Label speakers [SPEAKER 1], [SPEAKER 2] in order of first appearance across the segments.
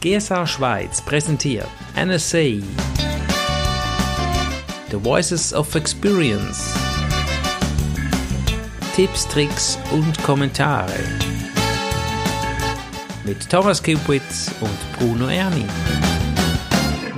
[SPEAKER 1] GSA Schweiz präsentiert NSA The Voices of Experience Tipps, Tricks und Kommentare mit Thomas Kupitz und Bruno Erni.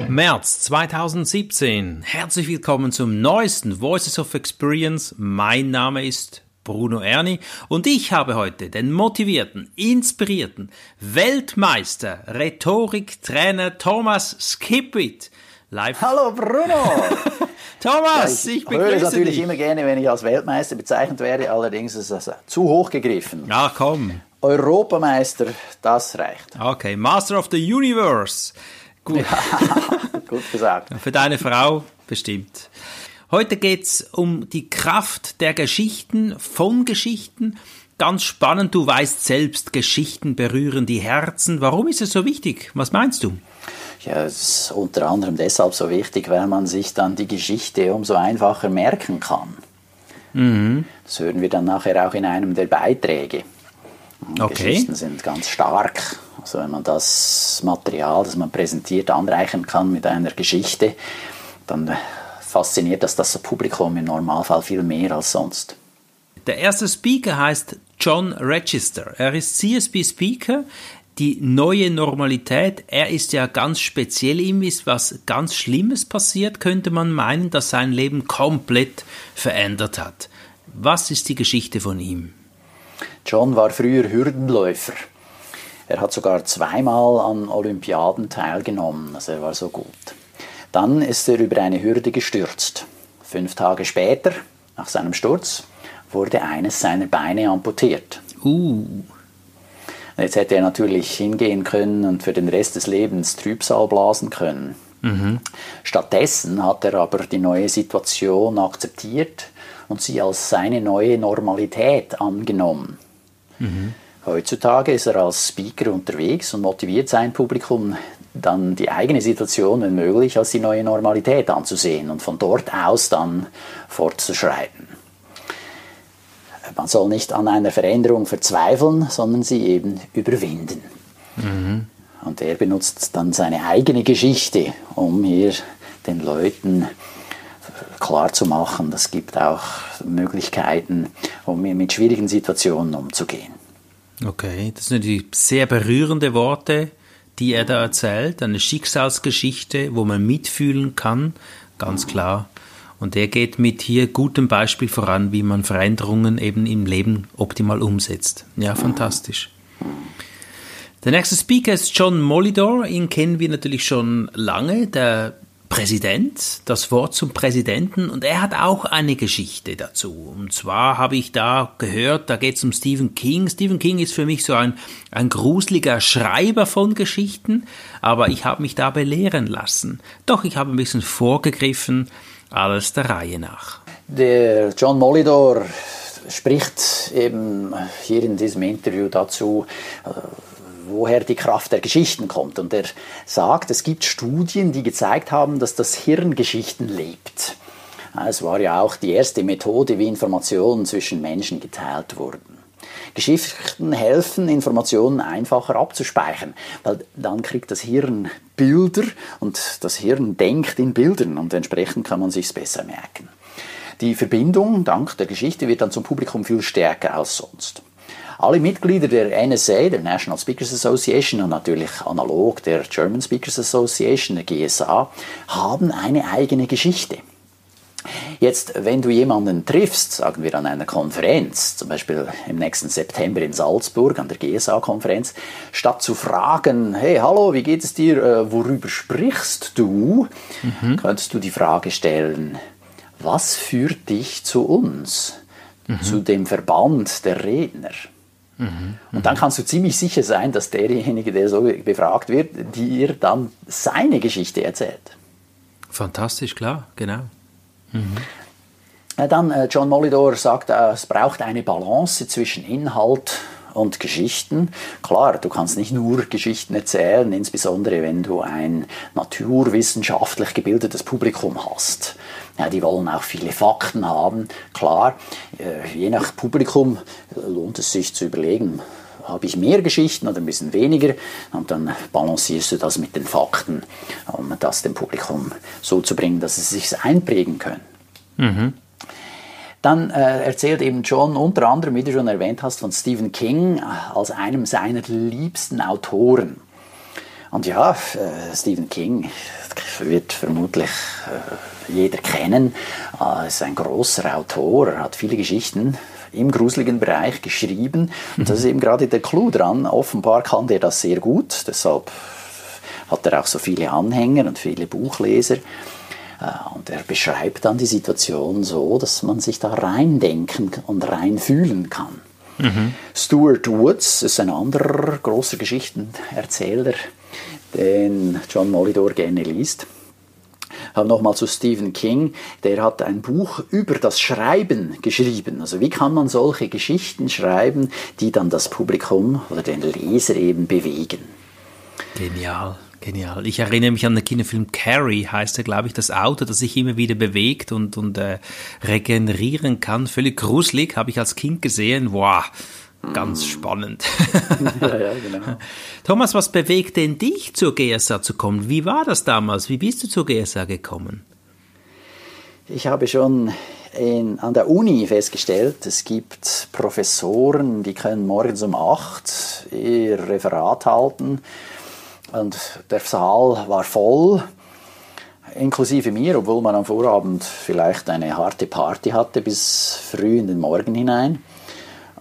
[SPEAKER 1] März 2017. Herzlich willkommen zum neuesten Voices of Experience. Mein Name ist Bruno Erni und ich habe heute den motivierten, inspirierten Weltmeister, Rhetoriktrainer Thomas Skipwit live.
[SPEAKER 2] Hallo Bruno!
[SPEAKER 1] Thomas, ja, ich, ich begrüße
[SPEAKER 2] höre es natürlich
[SPEAKER 1] dich.
[SPEAKER 2] immer gerne, wenn ich als Weltmeister bezeichnet werde, allerdings ist das zu hoch gegriffen.
[SPEAKER 1] Ja, komm.
[SPEAKER 2] Europameister, das reicht.
[SPEAKER 1] Okay, Master of the Universe. Gut.
[SPEAKER 2] Ja, gut gesagt.
[SPEAKER 1] Für deine Frau bestimmt. Heute geht's um die Kraft der Geschichten, von Geschichten. Ganz spannend, du weißt selbst, Geschichten berühren die Herzen. Warum ist es so wichtig? Was meinst du?
[SPEAKER 2] Ja, es ist unter anderem deshalb so wichtig, weil man sich dann die Geschichte umso einfacher merken kann. Mhm. Das hören wir dann nachher auch in einem der Beiträge.
[SPEAKER 1] Okay.
[SPEAKER 2] Geschichten sind ganz stark. Also wenn man das Material, das man präsentiert, anreichen kann mit einer Geschichte, dann fasziniert das das Publikum im Normalfall viel mehr als sonst.
[SPEAKER 1] Der erste Speaker heißt John Register. Er ist CSB Speaker. Die neue Normalität, er ist ja ganz speziell, ihm ist was ganz Schlimmes passiert, könnte man meinen, dass sein Leben komplett verändert hat. Was ist die Geschichte von ihm?
[SPEAKER 2] John war früher Hürdenläufer. Er hat sogar zweimal an Olympiaden teilgenommen, also er war so gut. Dann ist er über eine Hürde gestürzt. Fünf Tage später, nach seinem Sturz, wurde eines seiner Beine amputiert.
[SPEAKER 1] Uh.
[SPEAKER 2] Jetzt hätte er natürlich hingehen können und für den Rest des Lebens Trübsal blasen können. Mhm. Stattdessen hat er aber die neue Situation akzeptiert und sie als seine neue Normalität angenommen. Mhm. Heutzutage ist er als Speaker unterwegs und motiviert sein Publikum dann die eigene Situation, wenn möglich, als die neue Normalität anzusehen und von dort aus dann fortzuschreiten. Man soll nicht an einer Veränderung verzweifeln, sondern sie eben überwinden. Mhm. Und er benutzt dann seine eigene Geschichte, um hier den Leuten klarzumachen, es gibt auch Möglichkeiten, um mit schwierigen Situationen umzugehen.
[SPEAKER 1] Okay, das sind natürlich sehr berührende Worte, die er da erzählt, eine Schicksalsgeschichte, wo man mitfühlen kann, ganz klar. Und er geht mit hier gutem Beispiel voran, wie man Veränderungen eben im Leben optimal umsetzt. Ja, fantastisch. Der nächste Speaker ist John Molidor. Ihn kennen wir natürlich schon lange. Der Präsident, das Wort zum Präsidenten und er hat auch eine Geschichte dazu. Und zwar habe ich da gehört, da geht es um Stephen King. Stephen King ist für mich so ein, ein gruseliger Schreiber von Geschichten, aber ich habe mich da belehren lassen. Doch ich habe ein bisschen vorgegriffen, alles der Reihe nach.
[SPEAKER 2] Der John Molidor spricht eben hier in diesem Interview dazu, woher die Kraft der Geschichten kommt. Und er sagt, es gibt Studien, die gezeigt haben, dass das Hirn Geschichten lebt. Es war ja auch die erste Methode, wie Informationen zwischen Menschen geteilt wurden. Geschichten helfen, Informationen einfacher abzuspeichern, weil dann kriegt das Hirn Bilder und das Hirn denkt in Bildern und entsprechend kann man sich besser merken. Die Verbindung dank der Geschichte wird dann zum Publikum viel stärker als sonst. Alle Mitglieder der NSA, der National Speakers Association und natürlich analog der German Speakers Association, der GSA, haben eine eigene Geschichte. Jetzt, wenn du jemanden triffst, sagen wir an einer Konferenz, zum Beispiel im nächsten September in Salzburg an der GSA-Konferenz, statt zu fragen, hey, hallo, wie geht es dir, äh, worüber sprichst du, mhm. könntest du die Frage stellen, was führt dich zu uns, mhm. zu dem Verband der Redner? Mhm. Und dann kannst du ziemlich sicher sein, dass derjenige, der so befragt wird, dir dann seine Geschichte erzählt.
[SPEAKER 1] Fantastisch, klar, genau. Mhm.
[SPEAKER 2] Dann äh, John Molidor sagt, äh, es braucht eine Balance zwischen Inhalt und Geschichten. Klar, du kannst nicht nur Geschichten erzählen, insbesondere wenn du ein naturwissenschaftlich gebildetes Publikum hast. Ja, die wollen auch viele Fakten haben. Klar, äh, je nach Publikum lohnt es sich zu überlegen, habe ich mehr Geschichten oder ein bisschen weniger und dann balancierst du das mit den Fakten, um das dem Publikum so zu bringen, dass sie sich einprägen können. Mhm. Dann äh, erzählt eben John unter anderem, wie du schon erwähnt hast, von Stephen King als einem seiner liebsten Autoren. Und ja, äh, Stephen King wird vermutlich äh, jeder kennen. Er ist ein großer Autor, er hat viele Geschichten im gruseligen Bereich geschrieben. Und das ist eben gerade der Clou dran. Offenbar kann der das sehr gut, deshalb hat er auch so viele Anhänger und viele Buchleser. Äh, und er beschreibt dann die Situation so, dass man sich da reindenken und reinfühlen kann. Mhm. Stuart Woods ist ein anderer großer Geschichtenerzähler, den John Molidor gerne liest. Nochmal zu Stephen King, der hat ein Buch über das Schreiben geschrieben. Also wie kann man solche Geschichten schreiben, die dann das Publikum oder den Leser eben bewegen.
[SPEAKER 1] Genial. Genial. Ich erinnere mich an den Kinofilm Carrie, heißt er, glaube ich, das Auto, das sich immer wieder bewegt und, und äh, regenerieren kann. Völlig gruselig, habe ich als Kind gesehen. Wow, ganz spannend. ja, ja, genau. Thomas, was bewegt denn dich zur GSA zu kommen? Wie war das damals? Wie bist du zur GSA gekommen?
[SPEAKER 2] Ich habe schon in, an der Uni festgestellt, es gibt Professoren, die können morgens um acht ihr Referat halten und der Saal war voll, inklusive mir, obwohl man am Vorabend vielleicht eine harte Party hatte bis früh in den Morgen hinein.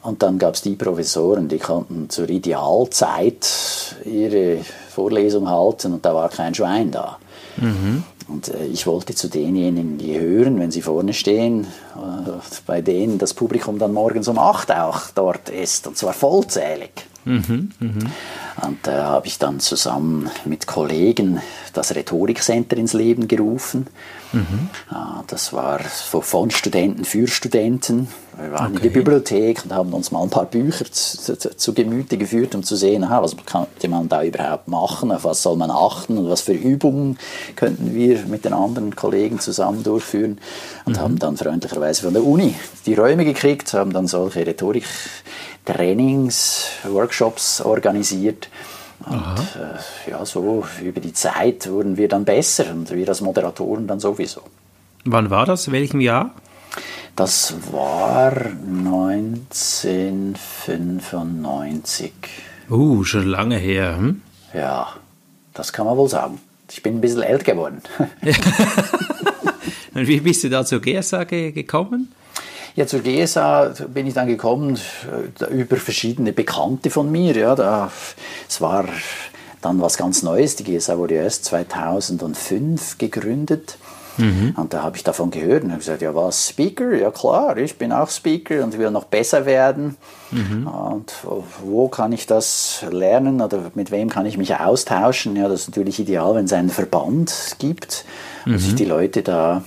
[SPEAKER 2] Und dann gab es die Professoren, die konnten zur Idealzeit ihre Vorlesung halten und da war kein Schwein da. Mhm. Und äh, ich wollte zu denjenigen, die hören, wenn sie vorne stehen, äh, bei denen das Publikum dann morgens um 8 auch dort ist, und zwar vollzählig. Mhm, mh. Und da habe ich dann zusammen mit Kollegen das Rhetorikcenter ins Leben gerufen. Mhm. Das war von Studenten für Studenten. Wir waren okay. in der Bibliothek und haben uns mal ein paar Bücher zu, zu, zu Gemüte geführt, um zu sehen, aha, was könnte man da überhaupt machen, auf was soll man achten und was für Übungen könnten wir mit den anderen Kollegen zusammen durchführen. Und mhm. haben dann freundlicherweise von der Uni die Räume gekriegt, haben dann solche Rhetorik Trainings, Workshops organisiert. Und äh, ja, so über die Zeit wurden wir dann besser und wir als Moderatoren dann sowieso.
[SPEAKER 1] Wann war das? In welchem Jahr?
[SPEAKER 2] Das war 1995.
[SPEAKER 1] Uh, schon lange her. Hm?
[SPEAKER 2] Ja, das kann man wohl sagen. Ich bin ein bisschen älter geworden.
[SPEAKER 1] und wie bist du da zur GSA gekommen?
[SPEAKER 2] Ja, zur GSA bin ich dann gekommen über verschiedene Bekannte von mir. Ja, da, es war dann was ganz Neues. Die GSA wurde erst 2005 gegründet. Mhm. Und da habe ich davon gehört und habe gesagt, ja was, Speaker? Ja klar, ich bin auch Speaker und will noch besser werden. Mhm. Und wo kann ich das lernen oder mit wem kann ich mich austauschen? Ja, das ist natürlich ideal, wenn es einen Verband gibt und sich mhm. die Leute da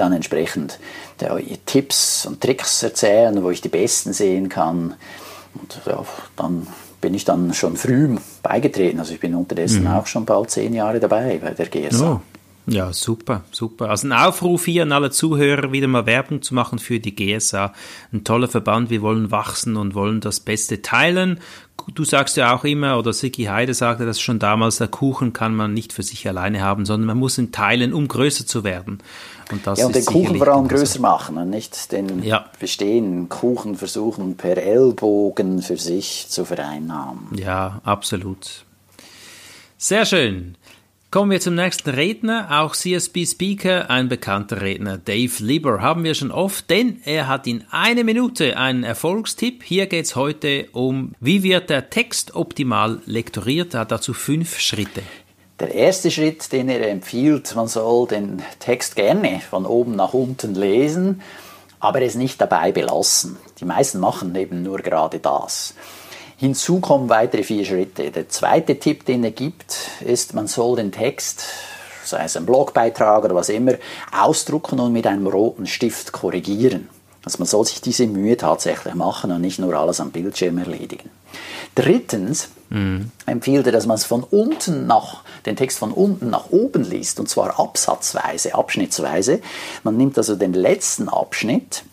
[SPEAKER 2] dann entsprechend Tipps und Tricks erzählen, wo ich die besten sehen kann. Und ja, dann bin ich dann schon früh beigetreten. Also ich bin unterdessen mhm. auch schon bald zehn Jahre dabei bei der GSA. Oh.
[SPEAKER 1] Ja, super, super. Also ein Aufruf hier an alle Zuhörer, wieder mal Werbung zu machen für die GSA. Ein toller Verband, wir wollen wachsen und wollen das Beste teilen. Du sagst ja auch immer, oder Siki Heide sagte das schon damals, der Kuchen kann man nicht für sich alleine haben, sondern man muss ihn teilen, um größer zu werden.
[SPEAKER 2] Und ja, und den Kuchen vor allem größer machen und nicht den ja. bestehenden Kuchen versuchen, per Ellbogen für sich zu vereinnahmen.
[SPEAKER 1] Ja, absolut. Sehr schön. Kommen wir zum nächsten Redner, auch CSB-Speaker, ein bekannter Redner, Dave Lieber, haben wir schon oft, denn er hat in einer Minute einen Erfolgstipp. Hier geht es heute um, wie wird der Text optimal lektoriert. Er hat dazu fünf Schritte.
[SPEAKER 2] Der erste Schritt, den er empfiehlt, man soll den Text gerne von oben nach unten lesen, aber es nicht dabei belassen. Die meisten machen eben nur gerade das. Hinzu kommen weitere vier Schritte. Der zweite Tipp, den er gibt, ist, man soll den Text, sei es ein Blogbeitrag oder was immer, ausdrucken und mit einem roten Stift korrigieren. Also man soll sich diese Mühe tatsächlich machen und nicht nur alles am Bildschirm erledigen. Drittens mhm. empfiehlt er, dass man es von unten nach, den Text von unten nach oben liest, und zwar absatzweise, abschnittsweise. Man nimmt also den letzten Abschnitt,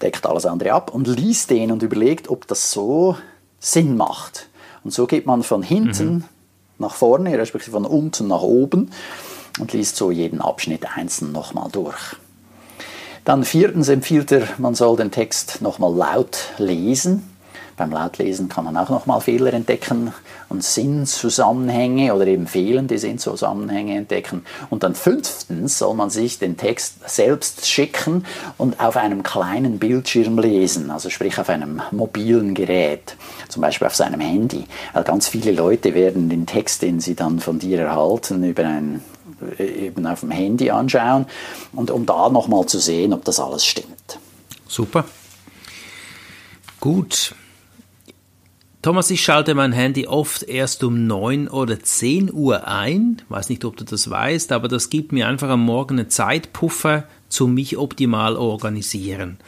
[SPEAKER 2] deckt alles andere ab und liest den und überlegt, ob das so Sinn macht. Und so geht man von hinten mhm. nach vorne, respektive von unten nach oben und liest so jeden Abschnitt einzeln nochmal durch. Dann viertens empfiehlt er, man soll den Text nochmal laut lesen. Beim Lautlesen kann man auch nochmal Fehler entdecken und Sinnzusammenhänge oder eben fehlende Sinnzusammenhänge entdecken. Und dann fünftens soll man sich den Text selbst schicken und auf einem kleinen Bildschirm lesen, also sprich auf einem mobilen Gerät, zum Beispiel auf seinem Handy. Weil ganz viele Leute werden den Text, den sie dann von dir erhalten, über ein eben auf dem Handy anschauen und um da nochmal zu sehen, ob das alles stimmt.
[SPEAKER 1] Super. Gut. Thomas, ich schalte mein Handy oft erst um 9 oder 10 Uhr ein. Weiß nicht, ob du das weißt, aber das gibt mir einfach am Morgen einen Zeitpuffer zum mich optimal organisieren.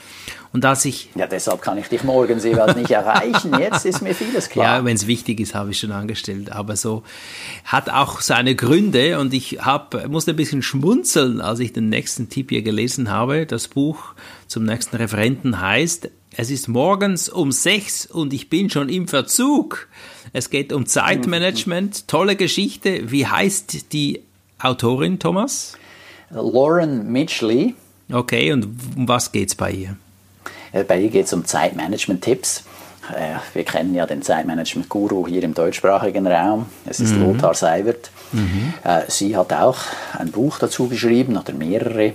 [SPEAKER 1] Und als ich.
[SPEAKER 2] Ja, deshalb kann ich dich morgens jeweils nicht erreichen. Jetzt ist mir vieles klar.
[SPEAKER 1] Ja, wenn es wichtig ist, habe ich schon angestellt. Aber so hat auch seine Gründe und ich hab, musste ein bisschen schmunzeln, als ich den nächsten Tipp hier gelesen habe. Das Buch zum nächsten Referenten heißt, es ist morgens um sechs und ich bin schon im Verzug. Es geht um Zeitmanagement. Tolle Geschichte. Wie heißt die Autorin, Thomas?
[SPEAKER 2] Lauren Mitchley.
[SPEAKER 1] Okay, und um was geht es bei ihr?
[SPEAKER 2] Äh, bei ihr geht es um Zeitmanagement-Tipps. Äh, wir kennen ja den Zeitmanagement-Guru hier im deutschsprachigen Raum. Es ist mhm. Lothar Seiwert. Mhm. Äh, sie hat auch ein Buch dazu geschrieben oder mehrere.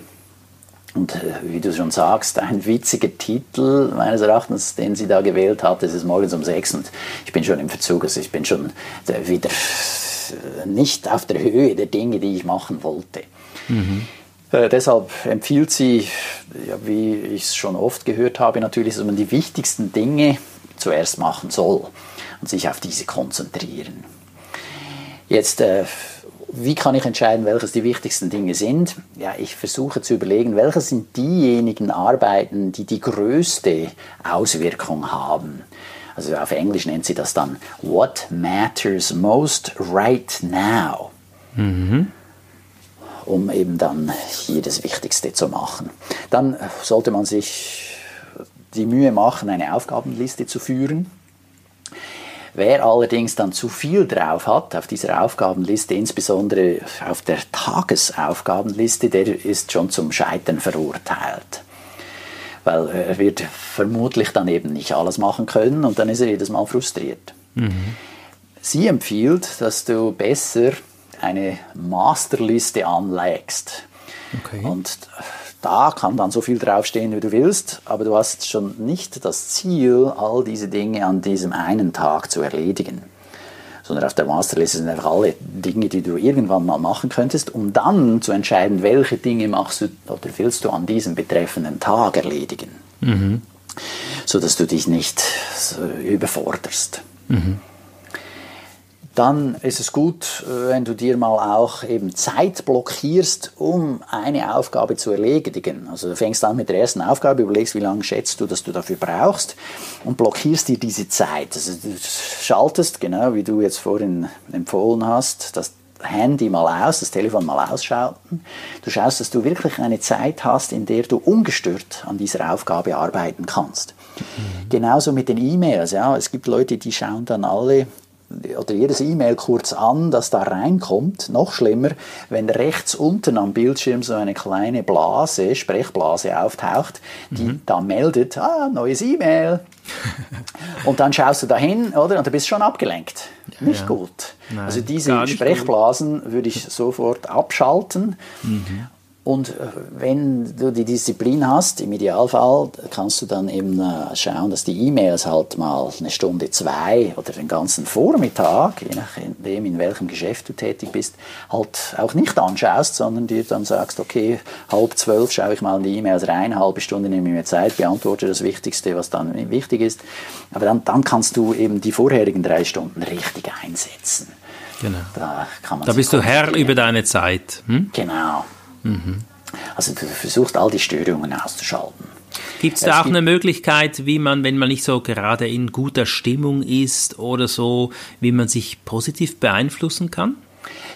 [SPEAKER 2] Und wie du schon sagst, ein witziger Titel meines Erachtens, den sie da gewählt hat, es ist morgens um sechs und ich bin schon im Verzug, also ich bin schon wieder nicht auf der Höhe der Dinge, die ich machen wollte. Mhm. Äh, deshalb empfiehlt sie, ja, wie ich es schon oft gehört habe, natürlich, dass man die wichtigsten Dinge zuerst machen soll und sich auf diese konzentrieren. Jetzt, äh, wie kann ich entscheiden, welches die wichtigsten Dinge sind? Ja, ich versuche zu überlegen, welche sind diejenigen Arbeiten, die die größte Auswirkung haben. Also auf Englisch nennt sie das dann What matters most right now. Mhm um eben dann hier das Wichtigste zu machen. Dann sollte man sich die Mühe machen, eine Aufgabenliste zu führen. Wer allerdings dann zu viel drauf hat auf dieser Aufgabenliste, insbesondere auf der Tagesaufgabenliste, der ist schon zum Scheitern verurteilt. Weil er wird vermutlich dann eben nicht alles machen können und dann ist er jedes Mal frustriert. Mhm. Sie empfiehlt, dass du besser eine Masterliste anlegst. Okay. Und da kann dann so viel draufstehen, wie du willst, aber du hast schon nicht das Ziel, all diese Dinge an diesem einen Tag zu erledigen. Sondern auf der Masterliste sind einfach alle Dinge, die du irgendwann mal machen könntest, um dann zu entscheiden, welche Dinge machst du oder willst du an diesem betreffenden Tag erledigen. Mhm. Sodass du dich nicht so überforderst. Mhm dann ist es gut, äh, wenn du dir mal auch eben Zeit blockierst, um eine Aufgabe zu erledigen. Also du fängst an mit der ersten Aufgabe, überlegst, wie lange schätzt du, dass du dafür brauchst und blockierst dir diese Zeit. Also du schaltest, genau wie du jetzt vorhin empfohlen hast, das Handy mal aus, das Telefon mal ausschalten. Du schaust, dass du wirklich eine Zeit hast, in der du ungestört an dieser Aufgabe arbeiten kannst. Mhm. Genauso mit den E-Mails. Ja. Es gibt Leute, die schauen dann alle oder jedes E-Mail kurz an, das da reinkommt. Noch schlimmer, wenn rechts unten am Bildschirm so eine kleine Blase, Sprechblase auftaucht, die mhm. da meldet, ah, neues E-Mail. und dann schaust du da hin, oder? Und du bist schon abgelenkt. Ja, Nicht ja. gut. Nein, also diese Sprechblasen gut. würde ich sofort abschalten. Mhm. Und äh, wenn du die Disziplin hast, im Idealfall kannst du dann eben äh, schauen, dass die E-Mails halt mal eine Stunde, zwei oder den ganzen Vormittag, je nachdem in welchem Geschäft du tätig bist, halt auch nicht anschaust, sondern dir dann sagst, okay, halb zwölf schaue ich mal in die E-Mails rein, eine halbe Stunde nehme ich mir Zeit, beantworte das Wichtigste, was dann wichtig ist. Aber dann, dann kannst du eben die vorherigen drei Stunden richtig einsetzen.
[SPEAKER 1] Genau. Da, da bist du Herr über deine Zeit.
[SPEAKER 2] Hm? Genau. Mhm. Also du versuchst all die Störungen auszuschalten.
[SPEAKER 1] Gibt es da auch eine Möglichkeit, wie man, wenn man nicht so gerade in guter Stimmung ist oder so, wie man sich positiv beeinflussen kann?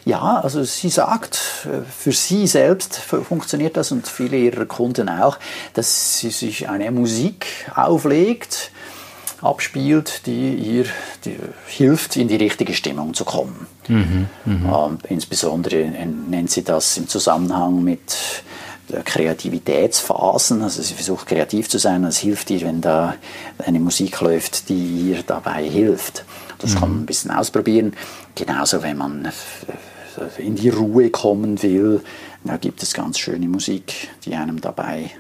[SPEAKER 2] Ja, also sie sagt, für sie selbst funktioniert das und viele ihrer Kunden auch, dass sie sich eine Musik auflegt, abspielt, die ihr die hilft, in die richtige Stimmung zu kommen. Mhm, ähm, insbesondere nennt sie das im Zusammenhang mit Kreativitätsphasen. Also sie versucht kreativ zu sein. Es hilft ihr, wenn da eine Musik läuft, die ihr dabei hilft. Das mhm. kann man ein bisschen ausprobieren. Genauso, wenn man in die Ruhe kommen will, da gibt es ganz schöne Musik, die einem dabei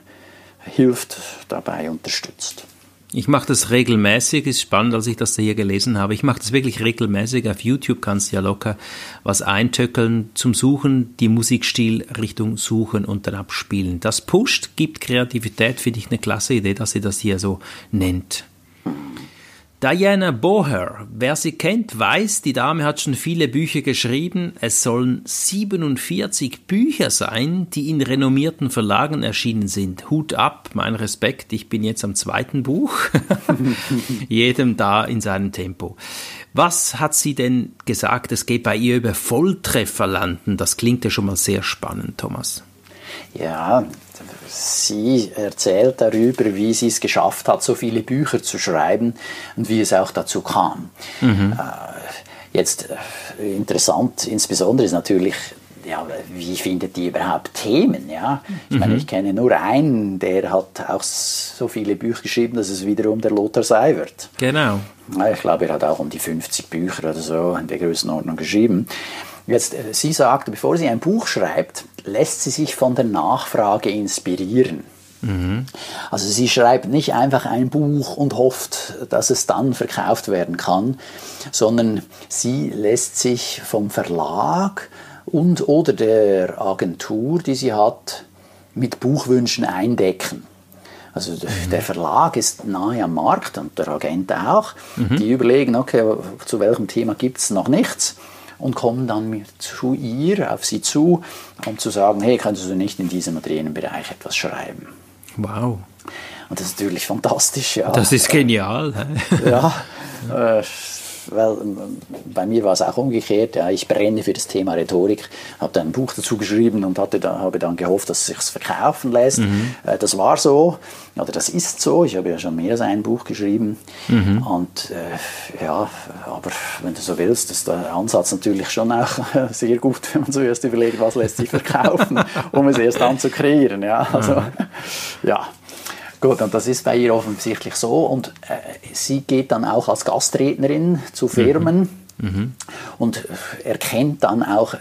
[SPEAKER 2] hilft, dabei unterstützt.
[SPEAKER 1] Ich mache das regelmäßig, ist spannend, als ich das hier gelesen habe. Ich mache das wirklich regelmäßig. Auf YouTube kannst du ja locker was eintöckeln zum Suchen, die Musikstilrichtung suchen und dann abspielen. Das pusht, gibt Kreativität, finde ich eine klasse Idee, dass sie das hier so nennt. Diana Boher, wer sie kennt, weiß, die Dame hat schon viele Bücher geschrieben. Es sollen 47 Bücher sein, die in renommierten Verlagen erschienen sind. Hut ab, mein Respekt, ich bin jetzt am zweiten Buch. Jedem da in seinem Tempo. Was hat sie denn gesagt, es geht bei ihr über Volltreffer landen? Das klingt ja schon mal sehr spannend, Thomas.
[SPEAKER 2] Ja, sie erzählt darüber, wie sie es geschafft hat, so viele Bücher zu schreiben und wie es auch dazu kam. Mhm. Äh, jetzt äh, interessant, insbesondere ist natürlich ja, wie findet die überhaupt Themen? Ja? Ich mhm. meine, ich kenne nur einen, der hat auch so viele Bücher geschrieben, dass es wiederum der Lothar Seiwert.
[SPEAKER 1] Genau.
[SPEAKER 2] Ich glaube, er hat auch um die 50 Bücher oder so in der Größenordnung geschrieben. Jetzt, äh, sie sagt, bevor sie ein Buch schreibt, lässt sie sich von der Nachfrage inspirieren. Mhm. Also sie schreibt nicht einfach ein Buch und hofft, dass es dann verkauft werden kann, sondern sie lässt sich vom Verlag und oder der Agentur, die sie hat, mit Buchwünschen eindecken. Also mhm. der Verlag ist nahe am Markt und der Agent auch. Mhm. Die überlegen, okay, zu welchem Thema gibt es noch nichts und kommen dann zu ihr, auf sie zu, um zu sagen, hey, könntest du nicht in diesem oder jenem Bereich etwas schreiben?
[SPEAKER 1] Wow.
[SPEAKER 2] Und das ist natürlich fantastisch. Ja.
[SPEAKER 1] Das ist genial.
[SPEAKER 2] ja, äh, weil ähm, bei mir war es auch umgekehrt. Ja, ich brenne für das Thema Rhetorik, habe dann ein Buch dazu geschrieben und hatte da, habe dann gehofft, dass es sich verkaufen lässt. Mhm. Äh, das war so, oder das ist so. Ich habe ja schon mehr als ein Buch geschrieben. Mhm. Und äh, ja, aber wenn du so willst, ist der Ansatz natürlich schon auch sehr gut, wenn man zuerst überlegt, was lässt sich verkaufen, um es erst dann zu kreieren. Ja, also, mhm. ja. Gut, und das ist bei ihr offensichtlich so. Und äh, sie geht dann auch als Gastrednerin zu Firmen mhm. Mhm. und erkennt dann auch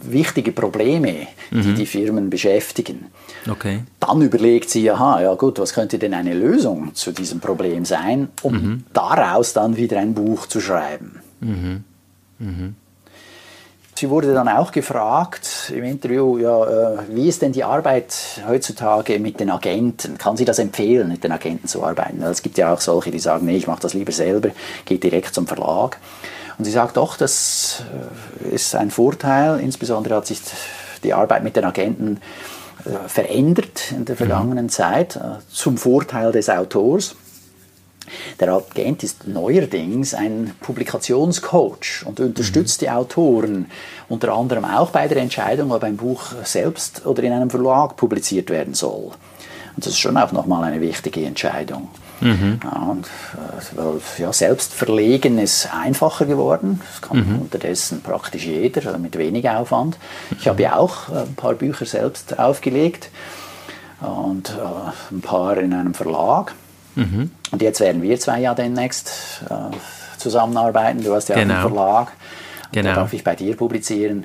[SPEAKER 2] wichtige Probleme, die mhm. die Firmen beschäftigen.
[SPEAKER 1] Okay.
[SPEAKER 2] Dann überlegt sie, aha, ja gut, was könnte denn eine Lösung zu diesem Problem sein, um mhm. daraus dann wieder ein Buch zu schreiben. Mhm. Mhm. Sie wurde dann auch gefragt im Interview, ja, äh, wie ist denn die Arbeit heutzutage mit den Agenten? Kann sie das empfehlen, mit den Agenten zu arbeiten? Es gibt ja auch solche, die sagen, nee, ich mache das lieber selber, geht direkt zum Verlag. Und sie sagt doch, das äh, ist ein Vorteil. Insbesondere hat sich die Arbeit mit den Agenten äh, verändert in der vergangenen Zeit zum Vorteil des Autors. Der Agent ist neuerdings ein Publikationscoach und unterstützt die Autoren unter anderem auch bei der Entscheidung, ob ein Buch selbst oder in einem Verlag publiziert werden soll. Und das ist schon auch nochmal eine wichtige Entscheidung. Mhm. Ja, und, äh, ja, selbst verlegen ist einfacher geworden. Das kann mhm. unterdessen praktisch jeder, also mit wenig Aufwand. Ich habe ja auch äh, ein paar Bücher selbst aufgelegt und äh, ein paar in einem Verlag. Mhm. Und jetzt werden wir zwei ja demnächst äh, zusammenarbeiten. Du hast ja genau. einen Verlag. Genau. Da darf ich bei dir publizieren.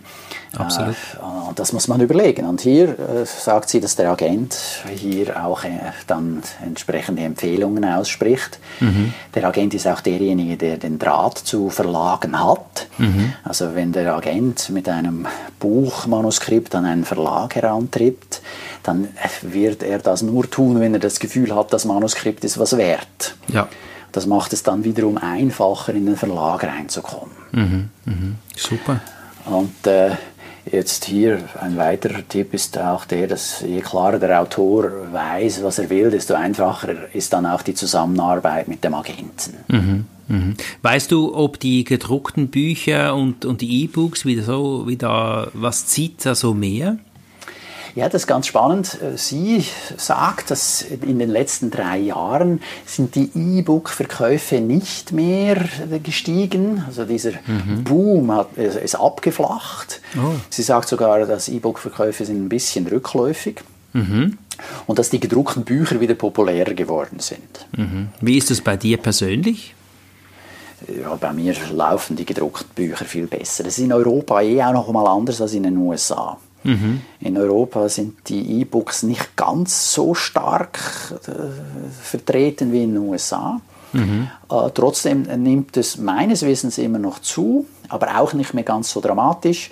[SPEAKER 1] Absolut.
[SPEAKER 2] Äh, und das muss man überlegen. Und hier äh, sagt sie, dass der Agent hier auch äh, dann entsprechende Empfehlungen ausspricht. Mhm. Der Agent ist auch derjenige, der den Draht zu Verlagen hat. Mhm. Also wenn der Agent mit einem Buchmanuskript an einen Verlag herantritt, dann wird er das nur tun, wenn er das Gefühl hat, das Manuskript ist was wert.
[SPEAKER 1] Ja.
[SPEAKER 2] Das macht es dann wiederum einfacher, in den Verlag reinzukommen.
[SPEAKER 1] Mhm, mh. Super.
[SPEAKER 2] Und äh, jetzt hier ein weiterer Tipp ist auch der, dass je klarer der Autor weiß, was er will, desto einfacher ist dann auch die Zusammenarbeit mit dem Agenten.
[SPEAKER 1] Mhm. Mhm. Weißt du, ob die gedruckten Bücher und, und die E-Books wieder so, wieder was zieht da so mehr?
[SPEAKER 2] Ja, das ist ganz spannend. Sie sagt, dass in den letzten drei Jahren sind die E-Book-Verkäufe nicht mehr gestiegen. Also dieser mhm. Boom hat, ist abgeflacht. Oh. Sie sagt sogar, dass E-Book-Verkäufe sind ein bisschen rückläufig. Mhm. Und dass die gedruckten Bücher wieder populärer geworden sind.
[SPEAKER 1] Mhm. Wie ist es bei dir persönlich?
[SPEAKER 2] Ja, bei mir laufen die gedruckten Bücher viel besser. Das ist in Europa eh auch noch mal anders als in den USA. Mhm. In Europa sind die E-Books nicht ganz so stark äh, vertreten wie in den USA. Mhm. Äh, trotzdem nimmt es meines Wissens immer noch zu, aber auch nicht mehr ganz so dramatisch.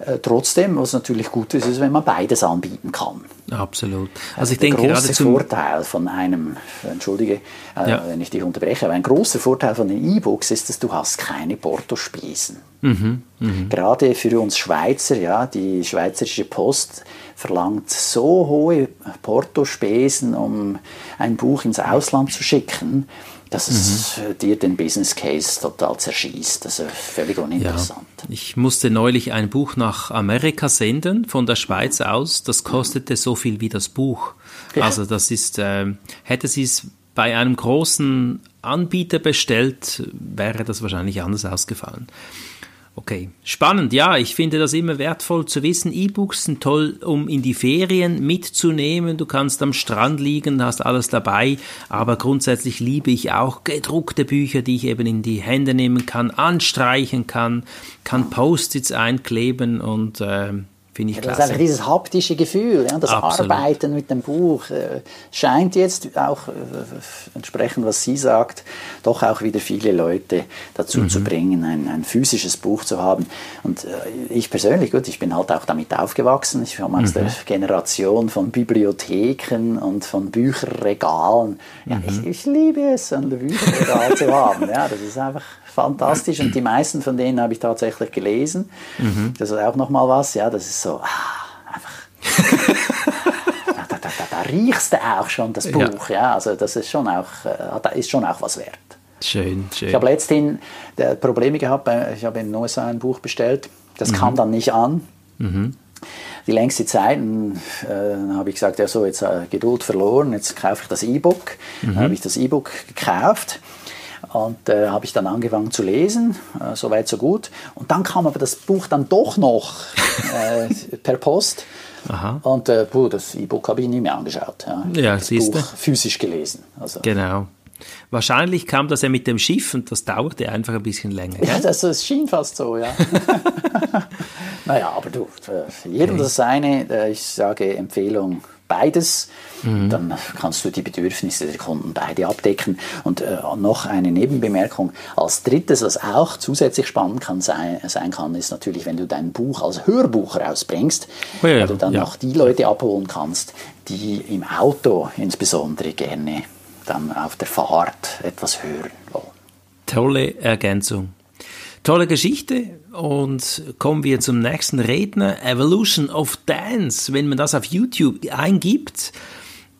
[SPEAKER 2] Äh, trotzdem, was natürlich gut ist, ist, wenn man beides anbieten kann.
[SPEAKER 1] Absolut.
[SPEAKER 2] Also ich der denke große gerade zum Vorteil von einem, entschuldige, äh, ja. wenn ich dich unterbreche, aber ein großer Vorteil von den E-Books ist, dass du hast keine Portospesen. Mhm, mh. Gerade für uns Schweizer, ja, die Schweizerische Post verlangt so hohe Portospesen, um ein Buch ins Ausland zu schicken dass es mhm. dir den Business Case total zerschießt. Das ist völlig uninteressant.
[SPEAKER 1] Ja. Ich musste neulich ein Buch nach Amerika senden, von der Schweiz aus. Das kostete so viel wie das Buch. Ja. Also das ist, äh, hätte sie es bei einem großen Anbieter bestellt, wäre das wahrscheinlich anders ausgefallen. Okay, spannend. Ja, ich finde das immer wertvoll zu wissen. E-Books sind toll, um in die Ferien mitzunehmen. Du kannst am Strand liegen, hast alles dabei. Aber grundsätzlich liebe ich auch gedruckte Bücher, die ich eben in die Hände nehmen kann, anstreichen kann, kann Post-its einkleben und äh, Finde ich
[SPEAKER 2] klasse. Das ist einfach dieses haptische Gefühl, ja, das Absolut. Arbeiten mit dem Buch äh, scheint jetzt auch äh, entsprechend, was sie sagt, doch auch wieder viele Leute dazu mhm. zu bringen, ein, ein, physisches Buch zu haben. Und äh, ich persönlich, gut, ich bin halt auch damit aufgewachsen. Ich komme aus mhm. der Generation von Bibliotheken und von Bücherregalen. Ja, mhm. ich, ich, liebe es, ein Bücherregal zu haben. Ja, das ist einfach fantastisch und die meisten von denen habe ich tatsächlich gelesen. Mhm. Das ist auch nochmal was, ja, das ist so, ah, einfach. da, da, da, da, riechst du auch schon das Buch, ja, ja also das ist schon auch, äh, ist schon auch was wert.
[SPEAKER 1] Schön, schön.
[SPEAKER 2] Ich habe letztens Probleme gehabt, ich habe in USA ein Buch bestellt, das mhm. kam dann nicht an. Mhm die längste Zeit. Äh, habe ich gesagt, ja so, jetzt äh, Geduld verloren, jetzt kaufe ich das E-Book. Mhm. Dann habe ich das E-Book gekauft und äh, habe ich dann angefangen zu lesen, äh, so weit so gut. Und dann kam aber das Buch dann doch noch äh, per Post. Aha. Und äh, puh, das E-Book habe ich nie mehr angeschaut. Ja,
[SPEAKER 1] ja das Buch
[SPEAKER 2] physisch gelesen.
[SPEAKER 1] Also. Genau. Wahrscheinlich kam das ja mit dem Schiff und das dauerte einfach ein bisschen länger.
[SPEAKER 2] Ja, das, das schien fast so, ja. naja, aber du, jedem okay. das seine, äh, ich sage Empfehlung, beides. Mhm. Dann kannst du die Bedürfnisse der Kunden beide abdecken. Und äh, noch eine Nebenbemerkung. Als drittes, was auch zusätzlich spannend kann sein, sein kann, ist natürlich, wenn du dein Buch als Hörbuch rausbringst, oh ja, weil du dann ja. auch die Leute abholen kannst, die im Auto insbesondere gerne dann auf der Fahrt etwas hören wollen.
[SPEAKER 1] Tolle Ergänzung. Tolle Geschichte und kommen wir zum nächsten Redner. Evolution of Dance. Wenn man das auf YouTube eingibt,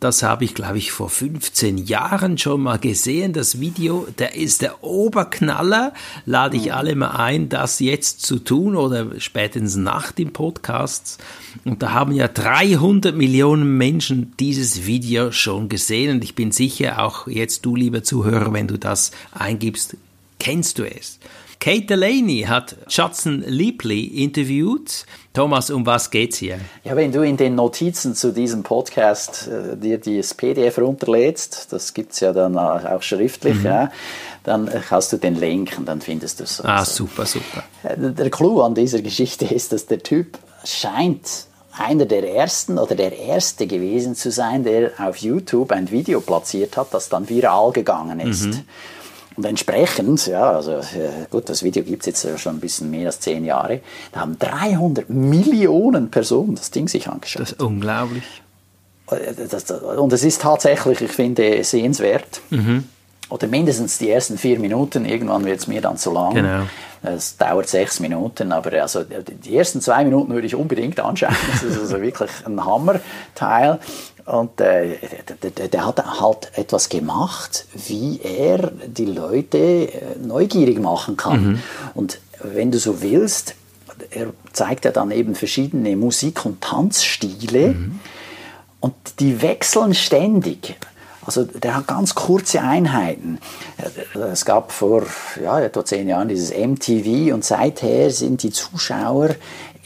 [SPEAKER 1] das habe ich, glaube ich, vor 15 Jahren schon mal gesehen. Das Video, der ist der Oberknaller. Lade ich alle mal ein, das jetzt zu tun oder spätestens nach dem Podcast. Und da haben ja 300 Millionen Menschen dieses Video schon gesehen. Und ich bin sicher, auch jetzt du, lieber Zuhörer, wenn du das eingibst, kennst du es. Kate Delaney hat Judson Leapley interviewt. Thomas, um was geht's hier?
[SPEAKER 2] Ja, wenn du in den Notizen zu diesem Podcast äh, dir das PDF runterlädst, das gibt es ja dann auch schriftlich, mhm. ja, dann hast du den Link und dann findest du es.
[SPEAKER 1] Ah, super, super.
[SPEAKER 2] Äh, der Clou an dieser Geschichte ist, dass der Typ scheint einer der ersten oder der erste gewesen zu sein, der auf YouTube ein Video platziert hat, das dann viral gegangen ist. Mhm. Und entsprechend, ja, also äh, gut, das Video gibt es jetzt schon ein bisschen mehr als zehn Jahre, da haben 300 Millionen Personen das Ding sich angeschaut.
[SPEAKER 1] Das ist unglaublich.
[SPEAKER 2] Äh, das, und es ist tatsächlich, ich finde, sehenswert. Mhm. Oder mindestens die ersten vier Minuten, irgendwann wird es mir dann zu lang. Genau. Es dauert sechs Minuten, aber also die ersten zwei Minuten würde ich unbedingt anschauen. Das ist also wirklich ein Hammerteil. Und äh, der, der, hat halt etwas gemacht, wie er die Leute äh, neugierig machen kann. Mhm. Und wenn du so willst, er zeigt ja dann eben verschiedene Musik- und Tanzstile mhm. und die wechseln ständig. Also der hat ganz kurze Einheiten. Es gab vor ja, etwa zehn Jahren dieses MTV und seither sind die Zuschauer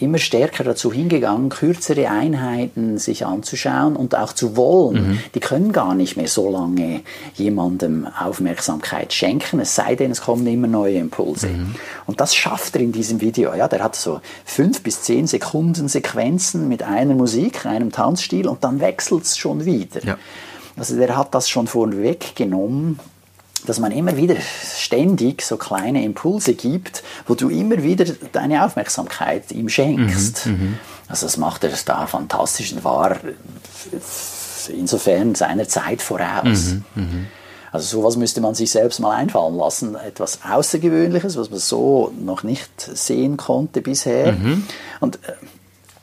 [SPEAKER 2] immer stärker dazu hingegangen, kürzere Einheiten sich anzuschauen und auch zu wollen. Mhm. Die können gar nicht mehr so lange jemandem Aufmerksamkeit schenken, es sei denn, es kommen immer neue Impulse. Mhm. Und das schafft er in diesem Video. Ja, der hat so fünf bis zehn Sekunden Sequenzen mit einer Musik, einem Tanzstil und dann wechselt es schon wieder. Ja. Also der hat das schon vorweggenommen dass man immer wieder ständig so kleine Impulse gibt, wo du immer wieder deine Aufmerksamkeit ihm schenkst. Mhm, mhm. also das macht er da fantastisch und war insofern seiner Zeit voraus. Mhm, mhm, also sowas müsste man sich selbst mal einfallen lassen. Etwas Außergewöhnliches, was man so noch nicht sehen konnte bisher. Mhm. Und äh,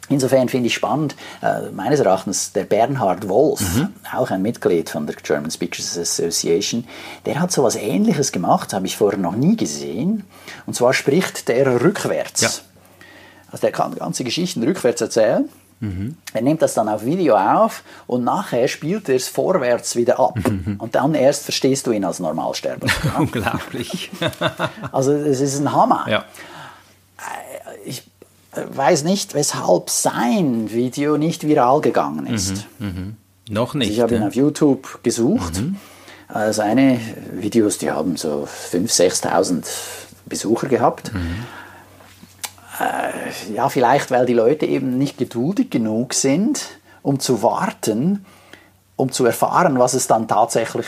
[SPEAKER 2] Insofern finde ich spannend, äh, meines Erachtens, der Bernhard Wolf, mhm. auch ein Mitglied von der German Speakers Association, der hat so etwas Ähnliches gemacht, habe ich vorher noch nie gesehen. Und zwar spricht der rückwärts. Ja. Also der kann ganze Geschichten rückwärts erzählen. Mhm. Er nimmt das dann auf Video auf und nachher spielt er es vorwärts wieder ab. Mhm. Und dann erst verstehst du ihn als Normalsterblicher.
[SPEAKER 1] Unglaublich.
[SPEAKER 2] also es ist ein Hammer. Ja. Äh, weiß nicht, weshalb sein Video nicht viral gegangen ist.
[SPEAKER 1] Mhm, mhm. Noch nicht.
[SPEAKER 2] Ich habe ihn auf YouTube gesucht. Mhm. Äh, seine Videos, die haben so 5.000, 6.000 Besucher gehabt. Mhm. Äh, ja, vielleicht, weil die Leute eben nicht geduldig genug sind, um zu warten, um zu erfahren, was es dann tatsächlich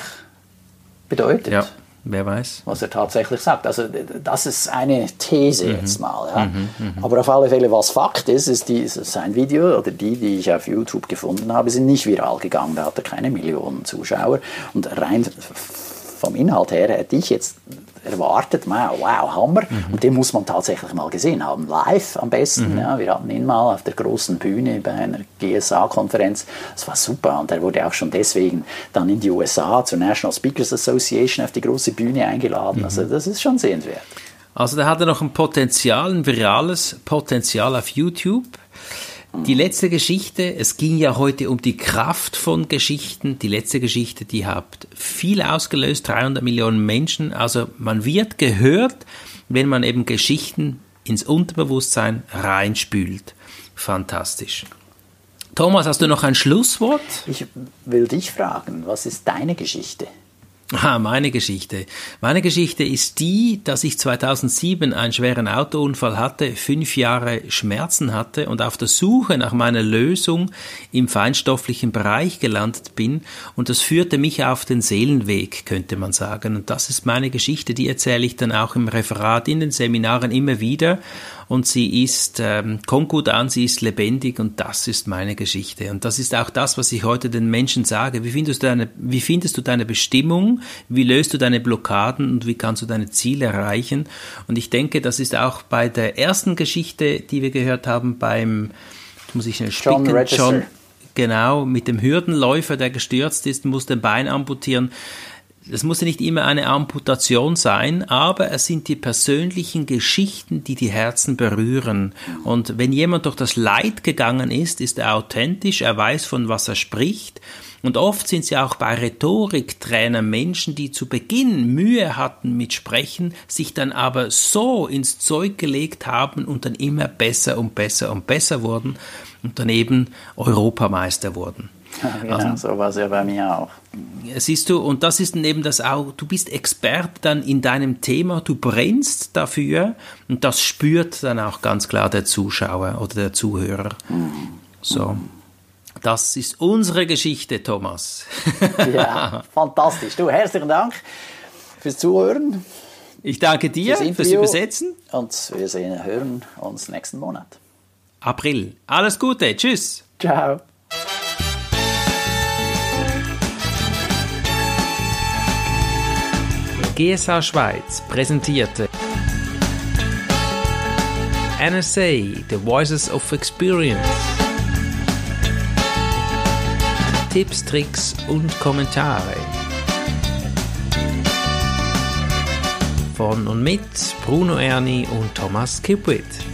[SPEAKER 2] bedeutet.
[SPEAKER 1] Ja. Wer weiß.
[SPEAKER 2] Was er tatsächlich sagt. Also das ist eine These mhm. jetzt mal. Ja. Mhm, mh. Aber auf alle Fälle, was Fakt ist, ist, die, sein Video oder die, die ich auf YouTube gefunden habe, sind nicht viral gegangen. Da hat er keine Millionen Zuschauer. Und rein vom Inhalt her hätte ich jetzt erwartet, wow, Hammer. Mhm. Und den muss man tatsächlich mal gesehen haben. Live am besten. Mhm. Ja, wir hatten ihn mal auf der großen Bühne bei einer GSA-Konferenz. Das war super. Und er wurde auch schon deswegen dann in die USA zur National Speakers Association auf die große Bühne eingeladen. Mhm. Also das ist schon sehenswert.
[SPEAKER 1] Also da hat er noch ein Potenzial, ein virales Potenzial auf YouTube. Die letzte Geschichte, es ging ja heute um die Kraft von Geschichten. Die letzte Geschichte, die hat viel ausgelöst, 300 Millionen Menschen. Also man wird gehört, wenn man eben Geschichten ins Unterbewusstsein reinspült. Fantastisch. Thomas, hast du noch ein Schlusswort?
[SPEAKER 2] Ich will dich fragen, was ist deine Geschichte?
[SPEAKER 1] Ah, meine Geschichte. Meine Geschichte ist die, dass ich 2007 einen schweren Autounfall hatte, fünf Jahre Schmerzen hatte und auf der Suche nach meiner Lösung im feinstofflichen Bereich gelandet bin und das führte mich auf den Seelenweg, könnte man sagen. Und das ist meine Geschichte, die erzähle ich dann auch im Referat, in den Seminaren immer wieder und sie ist, ähm, kommt gut an, sie ist lebendig und das ist meine Geschichte. Und das ist auch das, was ich heute den Menschen sage. Wie findest du deine, wie findest du deine Bestimmung? Wie löst du deine Blockaden und wie kannst du deine Ziele erreichen? Und ich denke, das ist auch bei der ersten Geschichte, die wir gehört haben, beim, muss ich schnell spicken, John, John genau, mit dem Hürdenläufer, der gestürzt ist, muss den Bein amputieren es muss ja nicht immer eine Amputation sein, aber es sind die persönlichen Geschichten, die die Herzen berühren. Und wenn jemand durch das Leid gegangen ist, ist er authentisch, er weiß, von was er spricht. Und oft sind sie auch bei Rhetoriktrainern Menschen, die zu Beginn Mühe hatten mit Sprechen, sich dann aber so ins Zeug gelegt haben und dann immer besser und besser und besser wurden und dann eben Europameister wurden.
[SPEAKER 2] Genau, also, so war es ja bei mir auch.
[SPEAKER 1] Siehst du, und das ist eben das auch, du bist Expert dann in deinem Thema, du brennst dafür und das spürt dann auch ganz klar der Zuschauer oder der Zuhörer. Mhm. So. Das ist unsere Geschichte, Thomas.
[SPEAKER 2] ja, fantastisch. Du, herzlichen Dank fürs Zuhören.
[SPEAKER 1] Ich danke dir fürs, fürs Übersetzen.
[SPEAKER 2] Und wir sehen, hören uns nächsten Monat.
[SPEAKER 1] April. Alles Gute. Tschüss.
[SPEAKER 2] Ciao.
[SPEAKER 1] GSA Schweiz präsentierte NSA The Voices of Experience. Tipps, Tricks und Kommentare. Von und mit Bruno Erni und Thomas Kipwit.